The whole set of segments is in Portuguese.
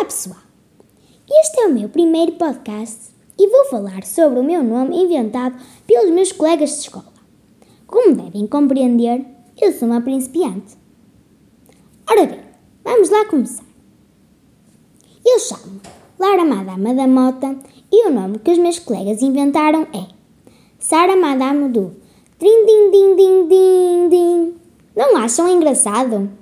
Olá pessoal, este é o meu primeiro podcast e vou falar sobre o meu nome inventado pelos meus colegas de escola. Como devem compreender, eu sou uma principiante. Ora bem, vamos lá começar. Eu chamo Lara Madama da Mota e o nome que os meus colegas inventaram é Sara Madame do Din Din Din Din Din. Não acham engraçado?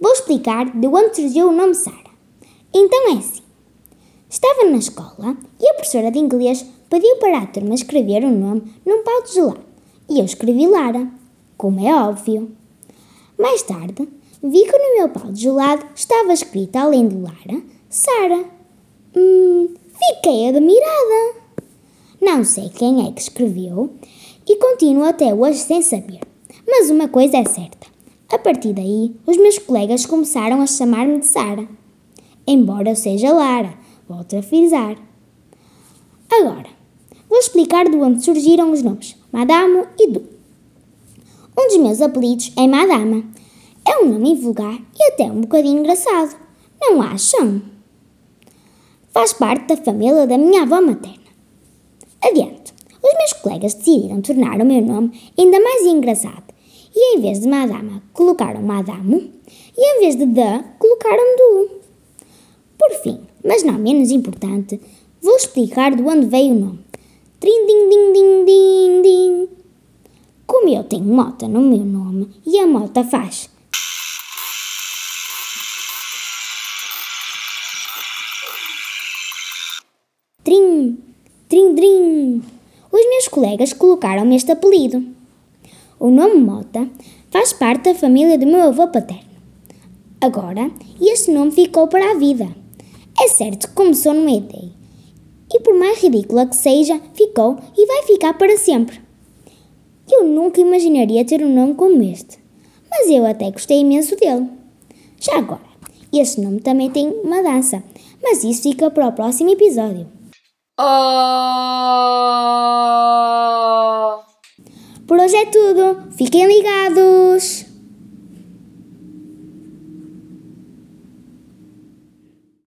Vou explicar de onde surgiu o nome Sara. Então é assim. Estava na escola e a professora de inglês pediu para a turma escrever o um nome num pau de gelado. E eu escrevi Lara, como é óbvio. Mais tarde, vi que no meu pau de gelado estava escrito, além de Lara, Sara. Hum, fiquei admirada. Não sei quem é que escreveu e continuo até hoje sem saber. Mas uma coisa é certa: a partir daí, os meus colegas começaram a chamar-me de Sara. Embora eu seja Lara, volto a frisar. Agora, vou explicar de onde surgiram os nomes Madame e Du. Um dos meus apelidos é Madama. É um nome vulgar e até um bocadinho engraçado. Não acham? Faz parte da família da minha avó materna. Adiante. Os meus colegas decidiram tornar o meu nome ainda mais engraçado e em vez de Madama colocaram Madame e em vez de Da colocaram Du. Por fim, mas não menos importante, vou explicar de onde veio o nome. Trin din din din din din. Como eu tenho mota no meu nome e a mota faz Trim, trim, trim. Os meus colegas colocaram-me este apelido. O nome Mota faz parte da família do meu avô paterno. Agora, este nome ficou para a vida. É certo que começou numa ideia. E por mais ridícula que seja, ficou e vai ficar para sempre. Eu nunca imaginaria ter um nome como este, mas eu até gostei imenso dele. Já agora, este nome também tem uma dança, mas isso fica para o próximo episódio. Oh! Hoje é tudo. Fiquem ligados!